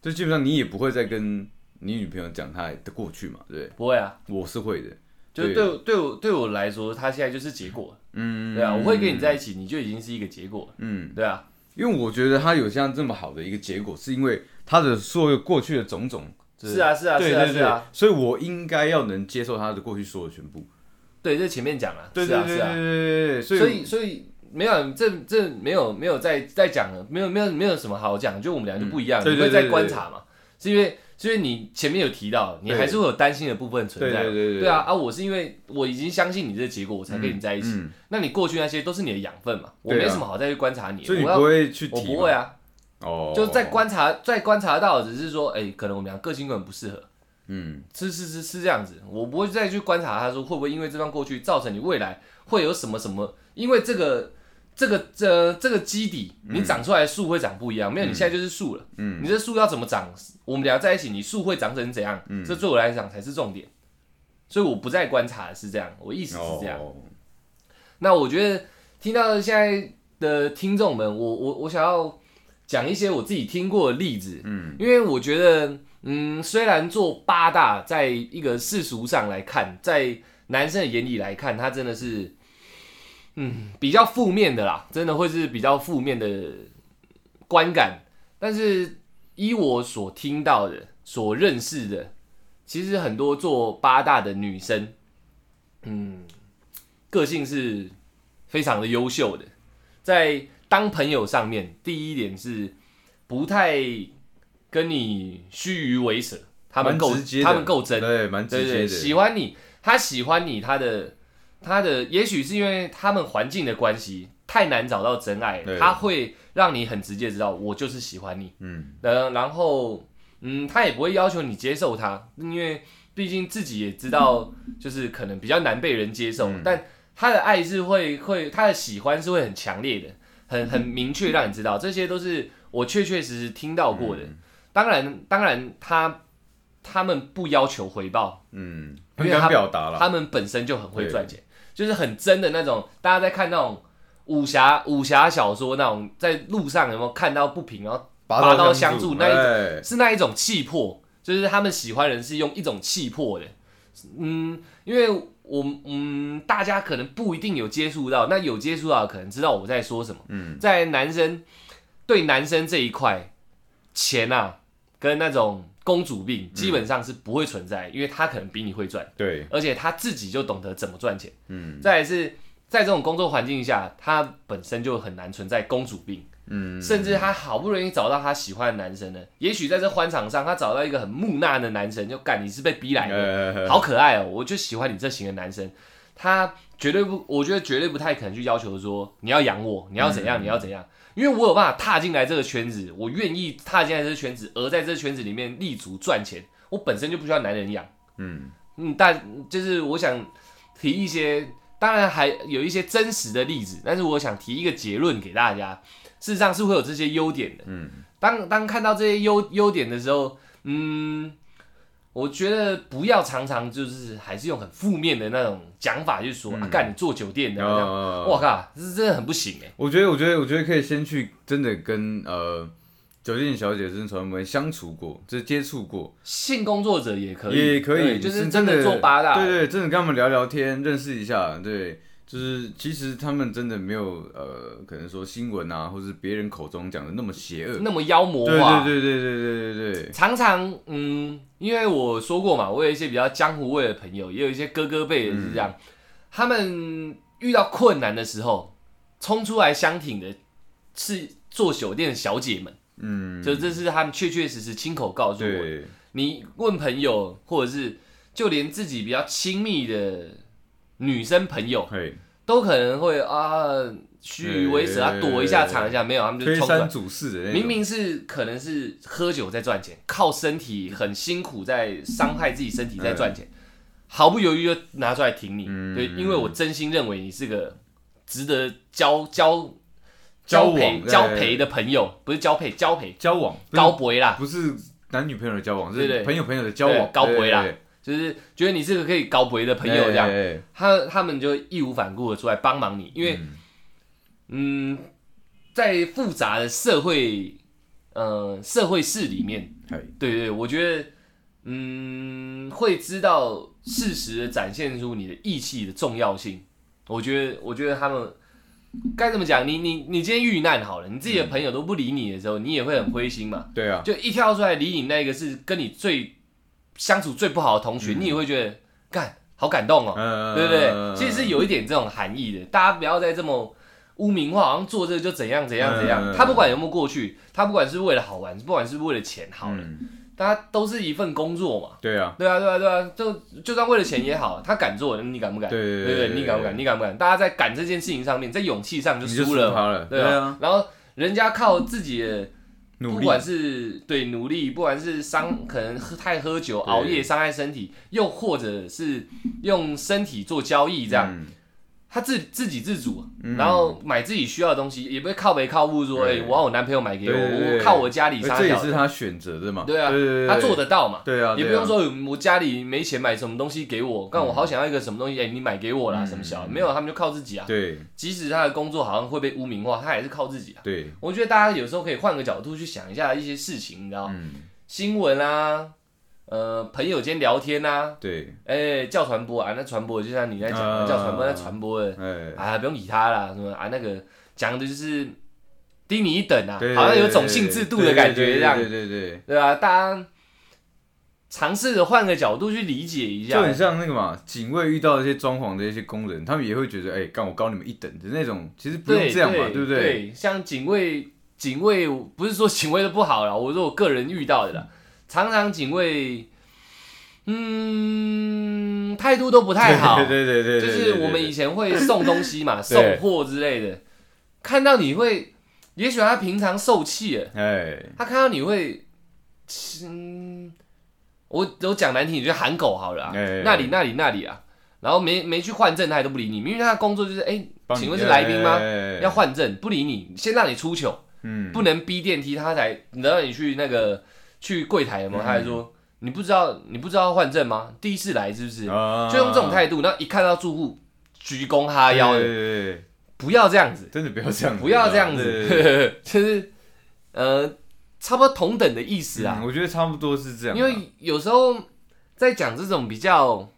就基本上你也不会再跟你女朋友讲他的过去嘛对不会啊我是会的就对对我对我来说他现在就是结果嗯对啊我会跟你在一起你就已经是一个结果嗯对啊因为我觉得他有像这么好的一个结果是因为他的所有过去的种种是啊是啊是啊是啊所以我应该要能接受他的过去所有全部对，这前面讲了，对是啊是啊，对对对对对对，所以所以没有这这没有没有再再讲了，没有没有没有什么好讲，就我们俩就不一样，嗯对对对你会在观察嘛，是因为是因为你前面有提到，你对。还是会有担心的部分存在，对对对对对啊啊，我是因为我已经相信你这个结果，我才跟你在一起，嗯那你过去那些都是你的养分嘛，我没什么好再去观察你，所以你我要不会去提，我不会，啊，哦，就是在观察在观察到，只是说，哎，可能我们俩个性根本不适合。嗯。是是是是这样子，我不会再去观察他说会不会因为这段过去造成你未来会有什么什么，因为这个这个这这个基底，你长出来的树会长不一样，没有你现在就是树了，嗯。你这树要怎么长，我们俩在一起，你树会长成怎样，嗯。这对我来讲才是重点，所以我不再观察的是这样，我意思是这样。哦。那我觉得听到现在的听众们，我我我想要讲一些我自己听过的例子，嗯。因为我觉得，嗯，虽然做八大，在一个世俗上来看，在男生的眼里来看，他真的是，嗯，比较负面的啦，真的会是比较负面的观感。但是依我所听到的、所认识的，其实很多做八大的女生，嗯，个性是非常的优秀的，在当朋友上面，第一点是不太跟你虚与委蛇，他们够他们够真，对，蛮直接的，喜欢你，他喜欢你，他的他的也许是因为他们环境的关系，太难找到真爱他会让你很直接知道我就是喜欢你，嗯。呃，然后嗯，他也不会要求你接受他，因为毕竟自己也知道，就是可能比较难被人接受，嗯。但他的爱是会会他的喜欢是会很强烈的，很很明确让你知道，这些都是我确确实实听到过的。当然，当然他他们不要求回报，嗯，因为表达了，他们本身就很会赚钱，就是很真的那种。大家在看那种武侠武侠小说那种，在路上有没有看到不平，然后拔刀相助那是那一种气魄，就是他们喜欢人是用一种气魄的。嗯，因为我嗯，大家可能不一定有接触到，那有接触到的可能知道我在说什么。嗯，在男生对男生这一块，钱啊跟那种公主病基本上是不会存在，因为他可能比你会赚。对，而且他自己就懂得怎么赚钱。嗯。再来是在这种工作环境下，他本身就很难存在公主病，嗯，甚至他好不容易找到他喜欢的男生呢，也许在这欢场上，他找到一个很木讷的男生，就干你是被逼来的，呃 好可爱哦，我就喜欢你这型的男生。他绝对不，我觉得绝对不太可能去要求说你要养我，你要怎样，你要怎样，因为我有办法踏进来这个圈子，我愿意踏进来这个圈子，而在这个圈子里面立足赚钱，我本身就不需要男人养。嗯嗯，但就是我想提一些，当然还有一些真实的例子，但是我想提一个结论给大家，事实上是会有这些优点的。嗯，当当看到这些优优点的时候，嗯，我觉得不要常常就是还是用很负面的那种讲法去说，嗯。啊，干你做酒店的我靠，这真的很不行哎。我觉得，我觉得，我觉得可以先去真的跟呃酒店小姐真传媒相处过，就是接触过，性工作者也可以，也可以，就是真的做八大，对对，真的跟他们聊聊天，认识一下，对，就是其实他们真的没有呃，可能说新闻啊，或是别人口中讲的那么邪恶，那么妖魔对化。对对对对对对对，常常，嗯，因为我说过嘛，我有一些比较江湖味的朋友，也有一些哥哥辈也是这样，他们遇到困难的时候，冲出来相挺的是做酒店的小姐们，嗯，就这是他们确确实实亲口告诉我你问朋友，或者是就连自己比较亲密的女生朋友，都可能会啊虚与委蛇啊，躲一下藏一下，没有，他们就推冲出来。三。阻四的那种，明明是可能是喝酒在赚钱，靠身体很辛苦在伤害自己身体在赚钱，毫不犹豫就拿出来挺你。嗯。对，因为我真心认为你是个值得交交交往配对交陪的朋友，不是交配交陪交往不是高博啦，不是男女朋友的交往，对对。是朋友朋友的交往，对高博啦。对，就是觉得你是个可以高博的朋友这样，他他们就义无反顾的出来帮忙你，因为嗯，在复杂的社会呃社会事里面。对对，我觉得，嗯，会知道适时的展现出你的义气的重要性。我觉得，我觉得他们该怎么讲？你你你今天遇难好了，你自己的朋友都不理你的时候，你也会很灰心嘛。对啊，就一跳出来理你那个是跟你最相处最不好的同学，你也会觉得干好感动哦，嗯对不对？其实是有一点这种含义的，大家不要再这么。污名化，好像做这个就怎样怎样怎样。嗯他不管有没有过去，他不管是为了好玩，不管是为了钱好了，嗯大家都是一份工作嘛。对啊，对啊，对啊，对啊，就就算为了钱也好，他敢做，你敢不敢？对对对对，你敢不敢？你敢不敢？大家在敢这件事情上面，在勇气上就输输了，对啊啊。，然后人家靠自己的，不管是对努力，不管是伤，可能喝太喝酒、熬夜伤害身体，又或者是用身体做交易这样，嗯他自自给自足，然后买自己需要的东西，也不会靠北靠物说，哎、我要我男朋友买给我，我靠我家里而这也是他选择的嘛，对啊他做得到嘛。对啊，也不用说我家里没钱买什么东西给我，但我好想要一个什么东西，哎、你买给我啦，嗯。什么小的没有，他们就靠自己啊。对。即使他的工作好像会被污名化，他也是靠自己啊。对，我觉得大家有时候可以换个角度去想一下一些事情，你知道，嗯。新闻啊，呃，朋友间聊天啊，对，哎、叫传播啊，那传播就像你在讲叫传播那传播。的，哎，啊，不用理他啦，什么啊，那个讲的就是低你一等啊，好像有种姓制度的感觉这样，对对对啊，大家尝试着换个角度去理解一下。就很，像那个嘛，警卫遇到一些装潢的一些工人，他们也会觉得，哎，干我高你们一等的那种，其实不用对这样嘛，对对不对？对，像警卫，警卫不是说警卫的不好啦，我说我个人遇到的啦，常常警卫，嗯，态度都不太好，对对对就是我们以前会送东西嘛，送对。货之类的，看到你会，也许他平常受气了，哎，他看到你会，嗯，我我讲难听，你就喊狗好了那里那里那里啊，然后没没去换证，他也都不理你，明明他的工作就是，哎、请问是来宾吗？哎要换证，不理你，先让你出糗，嗯，不能逼电梯，他才让你去那个去柜台有没有他还说你不知道你不知道要换证吗？第一次来是不是？啊就用这种态度，然后一看到住户鞠躬哈腰的，对对对对不要这样子，真的不要这样子，不要这样对对对子，就是呃，差不多同等的意思啊嗯。我觉得差不多是这样啊，因为有时候在讲这种比较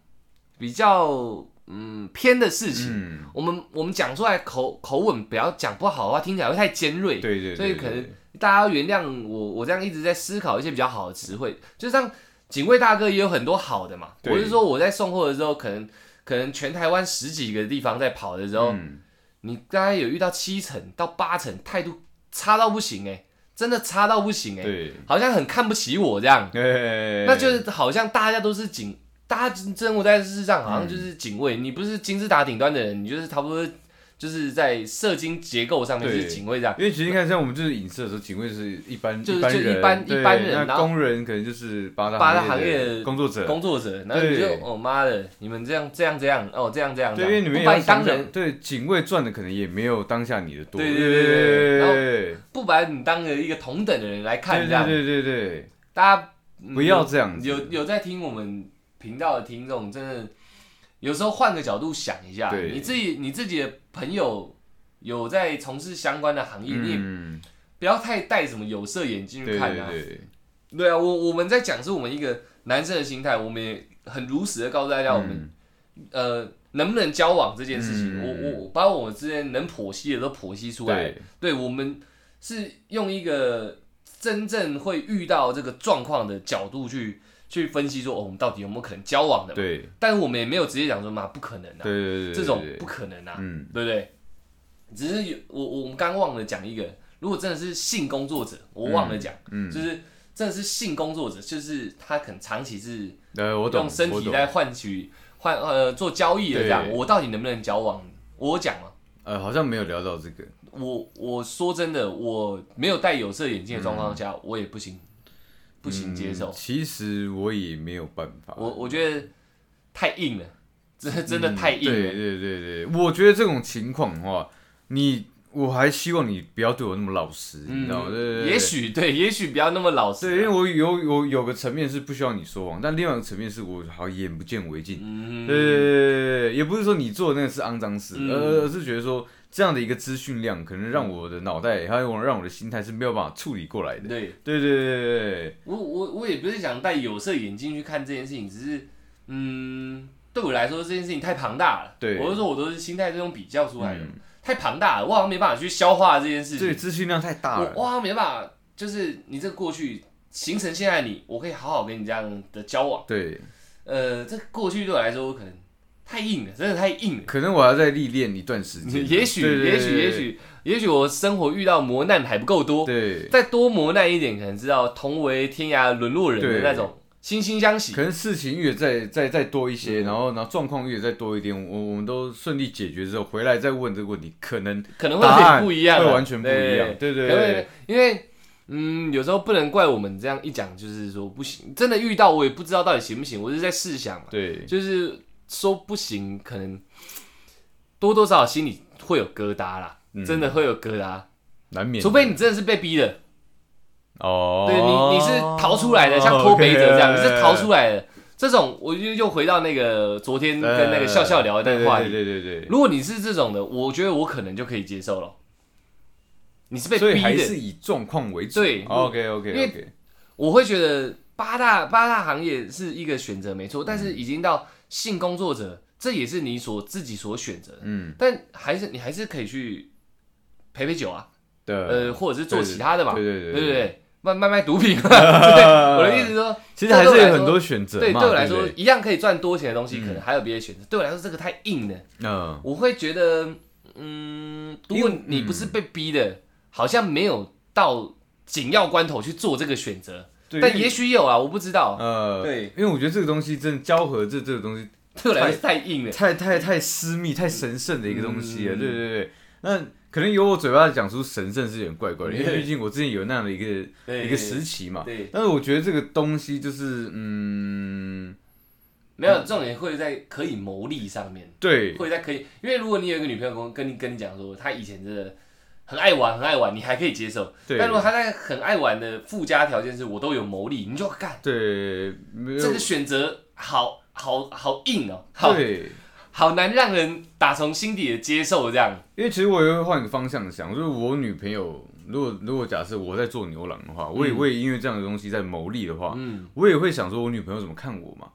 比较嗯偏的事情，嗯，我们我们讲出来口口吻不要讲不好的话，听起来会太尖锐。对对，对所以可能对。大家要原谅我，我这样一直在思考一些比较好的词汇，就像警卫大哥也有很多好的嘛。对。我是说我在送货的时候，可能可能全台湾十几个地方在跑的时候，嗯。你大概有遇到七成到八成态度差到不行哎、真的差到不行哎、对，好像很看不起我这样，哎，那就是好像大家都是警，大家生活在世上好像就是警卫，你不是金字塔顶端的人，你就是差不多就就是在射精结构上面对。是警卫这样。因为其实你看，像我们就是影视的时候，警卫是一般就是般人，就一般对一般人那工人可能就是八大八大行行业工作者，工作者，然后你就哦妈的，你们这样这样这样哦这样这样，对，因为你们不把你当人，对警卫赚的可能也没有当下你的多，对对对对对。然后不把你当个一个同等的人来看，这样。对对对对对，大家嗯不要这样子，有有在听我们频道的听众，真的有时候换个角度想一下，对你自己你自己的朋友有在从事相关的行业，你也嗯，不要太戴什么有色眼镜去对看啊。对对，对啊，我我们在讲是我们一个男生的心态，我们也很如实的告诉大家，我们、嗯呃能不能交往这件事情，嗯我我我把我们之间能剖析的都剖析出来。对对，我们是用一个真正会遇到这个状况的角度去去分析说，哦，我们到底有没有可能交往的嘛？对。但是我们也没有直接讲说嘛，不可能啊，对对对，这种不可能啊，嗯。对不对？只是有我我们刚忘了讲一个，如果真的是性工作者，我忘了讲，嗯，就是真的是性工作者，就是他可能长期是呃，我懂，用身体来换取换呃做交易的这样，我到底能不能交往？我讲吗，呃，好像没有聊到这个，我我说真的，我没有戴有色眼镜的状嗯况下，我也不行，不行接受嗯。其实我也没有办法，我我觉得太硬了，真的真的太硬了。对对对对，我觉得这种情况的话，你我还希望你不要对我那么老实，你知道吗？对也许对，也许不要那么老实。对，因为我有有有个层面是不需要你说谎，但另外一个层面是我好眼不见为净。嗯，对对对对对，也不是说你做的那个是肮脏事，嗯而而是觉得说这样的一个资讯量，可能让我的脑袋还有让我的心态是没有办法处理过来的。对对对对对对，我我我也不是想戴有色眼镜去看这件事情，只是嗯，对我来说这件事情太庞大了。对我就说我都是心态这种比较出来的，嗯太庞大了，我好像没办法去消化这件事情。对资讯量太大了。我我好像没办法，就是你这个过去形成现在的你，我可以好好跟你这样的交往。对，呃，这个过去对我来说可能太硬了，真的太硬了。可能我要再历练一段时间。也许，对对也许，也许，也许我生活遇到磨难还不够多，对，再多磨难一点，可能知道同为天涯沦落人的那种惺惺相惜可。能事情越再再再多一嗯些，然后然后状况越再多一点，我我们都顺利解决之后，回来再问这个问题，可能可能会有点不一样啊，会完全不一样。对对可能会对，因为嗯，有时候不能怪我们这样一讲，就是说不行，真的遇到我也不知道到底行不行，我是在试想嘛，对就是说不行，可能 多多少少心里会有疙瘩啦，嗯。真的会有疙瘩，难免。除非你真的是被逼的，哦，对你你是逃出来的，像脱北者这样你是逃出来的。这种我就又回到那个昨天跟那个笑笑聊的那个话题，对对对对对如果你是这种的，我觉得我可能就可以接受了。你是被所逼的，还是以状况为主。对，OK OK 因为 OK，我会觉得八大八大行业是一个选择没错，但是已经到性工作者，这也是你所自己所选择的。嗯，但还是你还是可以去陪陪酒啊，对，呃，或者是做其他的嘛，对对对对不对？卖卖卖毒品嘛，对，我的意思是说，其实还是有很多选择嘛。对，对我来说一样可以赚多钱的东西，嗯可能还有别的选择。对我来说，这个太硬了，嗯，我会觉得，嗯，如果你不是被逼的，好像没有到紧要关头去做这个选择，对但也许有啊，我不知道。呃，对，因为我觉得这个东西真的交合这这个东西对我来太硬了。太太太私密、太神圣的一个东西了。嗯对对对，那可能由我嘴巴讲出神圣是有点怪怪的，因为毕竟我之前有那样的一个一个时期嘛。对，但是我觉得这个东西就是，嗯，没有重点会在可以牟利上面，对会在可以，因为如果你有一个女朋友跟跟你跟你讲说，她以前真的很爱玩，很爱玩，你还可以接受。对但如果他在很爱玩的附加条件是我都有牟利，你就干对，没有这个选择好好好硬哦，好对。好难让人打从心底的接受这样。因为其实我也会换个方向想，就是我女朋友，如果如果假设我在做牛郎的话，我也嗯会因为这样的东西在牟利的话，嗯，我也会想说我女朋友怎么看我嘛。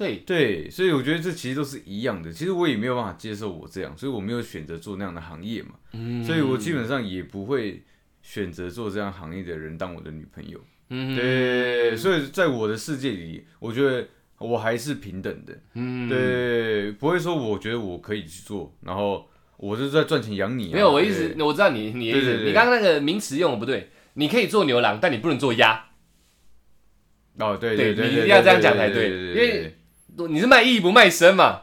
对，对，所以我觉得这其实都是一样的。其实我也没有办法接受我这样，所以我没有选择做那样的行业嘛。嗯所以我基本上也不会选择做这样行业的人当我的女朋友。嗯对，所以在我的世界里，我觉得我还是平等的。嗯，对，不会说我觉得我可以去做，然后我就是在赚钱养你、啊。没有，我一直我知道你你的意思，你刚刚那个名词用的不对，你可以做牛郎，但你不能做鸭。哦，对对对，你一定要这样讲才对，因为你是卖艺不卖身嘛。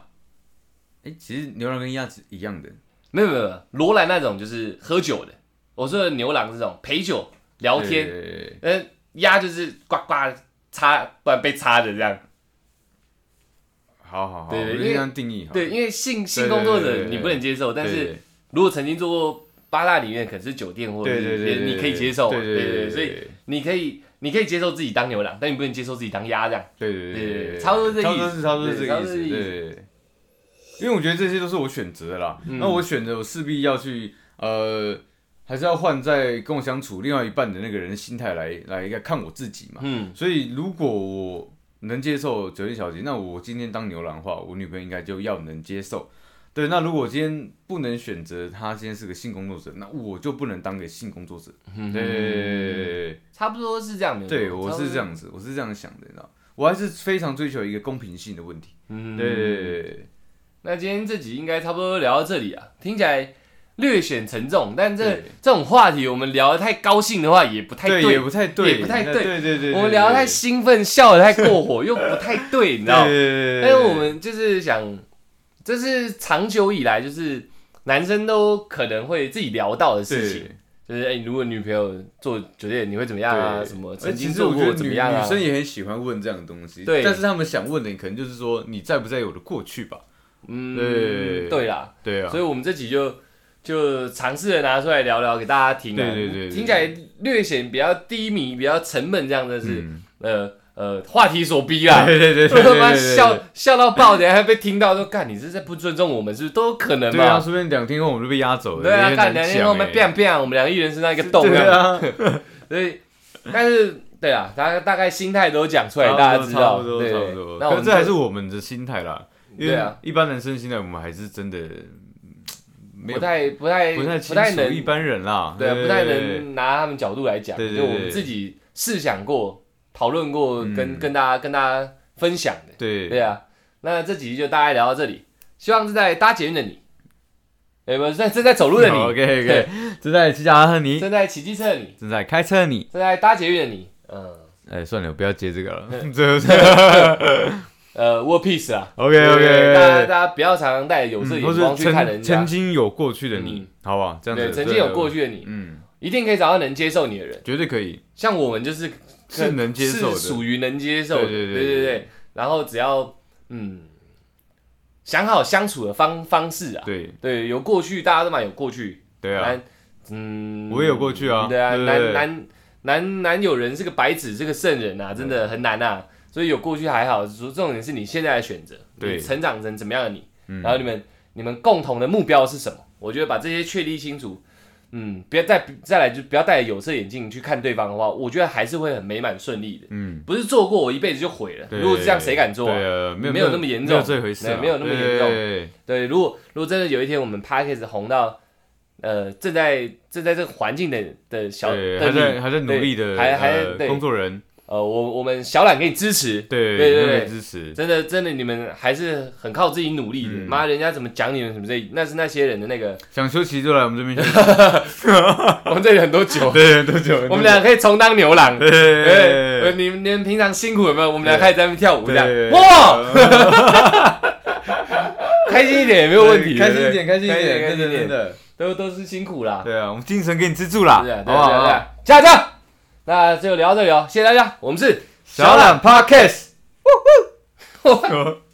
哎，其实牛郎跟鸭子一样的，没有没有没有，罗兰那种就是喝酒的，我说的牛郎这种陪酒聊天，天，嗯，鸭就是呱呱擦，不然被擦的这样。好好好，对就这样定义好。对，因为性性工作者你不能接受，但是如果曾经做过八大里面，可能是酒店或者对对是对对，你可以接受，对对对，对，所以你可以你可以接受自己当牛郎，但你不能接受自己当鸭这样。对对对差不多这个意思差不多是差不多是这个意思，对。因为我觉得这些都是我选择的啦，嗯那我选择我势必要去呃，还是要换在跟我相处另外一半的那个人的心态来来看我自己嘛。嗯，所以如果我能接受酒店小姐，那我今天当牛郎的话，我女朋友应该就要能接受。对，那如果今天不能选择他今天是个性工作者，那我就不能当个性工作者。嗯对差不多是这样，的对，我是这。样子，我是这样想的，你知道，我还是非常追求一个公平性的问题。嗯，对那今天这集应该差不多聊到这里啊，听起来略显沉重，但这对这种话题我们聊得太高兴的话也不太对，对，也不太对，也不太对对对对，我们聊得太兴奋，笑得太过火，又不太对，你知道？对但是我们就是想，这是长久以来就是男生都可能会自己聊到的事情，就是哎、如果女朋友做酒店，你会怎么样啊？什么曾经做过怎么样啊？女生也很喜欢问这样的东西，对。但是他们想问的可能就是说你在不在意我的过去吧？嗯，对。对啦，对啊。所，以我们这集就就尝试的拿出来聊聊给大家听啊，对对对对听起来略显比较低迷、比较沉闷，这样的是、嗯。呃呃话题所逼 啦。对对对对对对，笑笑到爆，等一下还被听到说，干你这是在不尊重我们，是不是都有可能对啊，嘛？说不定两天后我们就被压走了，对啊，也干两天后我们 biang biang，我们两个一人身上一个洞对。啊，所以，但是对啊，大家大概心态都讲出来，大家知道。差不多那这还是我们的心态啦，因为对啊。一般男生心态我们还是真的不太不太不太不太能一般人啦，对啊，不太能拿他们角度来讲，就我们自己试想过、讨论过，嗯。跟跟大家跟大家分享的。对。对啊，那这几集就大概聊到这里，希望是在搭捷运的你，有没有在正在走路的你，，OK OK，正在骑脚踏车的你，正在骑机车的你，正在开车的你，正在搭捷运的你，嗯，哎，算了，不要接这个了，呃，War Peace 啊，OK OK，大家大家不要常常带着有色眼光去看人家，曾曾经有过去的你嗯，好不好？这样子对，曾经有过，去的你，嗯，一定可以找到能接受你的人，绝对可以，像我们就是是能接受的。是属于能接受的，对对对对对对。然后只要嗯想好相处的方方式啊，对。对，有过去，大家都蛮有过去，对啊，男嗯，我也有过去啊。对啊，男男男男友人是个白纸，是个圣人啊，真的很难啊。所以有过去还好，重点是你现在的选择，对。你成长成怎么样的你，嗯。然后你们你们共同的目标是什么？我觉得把这些确立清楚，嗯，不要再再来就不要戴有色眼镜去看对方的话，我觉得还是会很美满顺利的。嗯，不是做过我一辈子就毁了，对如果这样谁敢做啊？对啊，没有没有那么严重没有这回事没有那么严重。对对，如果如果真的有一天我们 p a c k a g e 红到，呃，正在正在这个环境的的小，的还在还在努力的，还还工作人，呃，我我们小懒给你支持，对对对对支持，真的真的你们还是很靠自己努力的。嗯妈，人家怎么讲你们什么这，那是那些人的那个，想休息就来我们这边休息，我们这里很多酒，对，多酒？我们俩可以充当牛郎。对对，对呃你们你们平常辛苦有没有？我们俩开始在那边跳舞这样，哇，开心一点也没有问题，开心一点，开心一开点，开心一点都都是辛苦啦。对啊，我们精神给你支柱啦，对啊对啊对好？啊，加油加油！那就聊到这里哦，谢谢大家，我们是小懒 Podcast。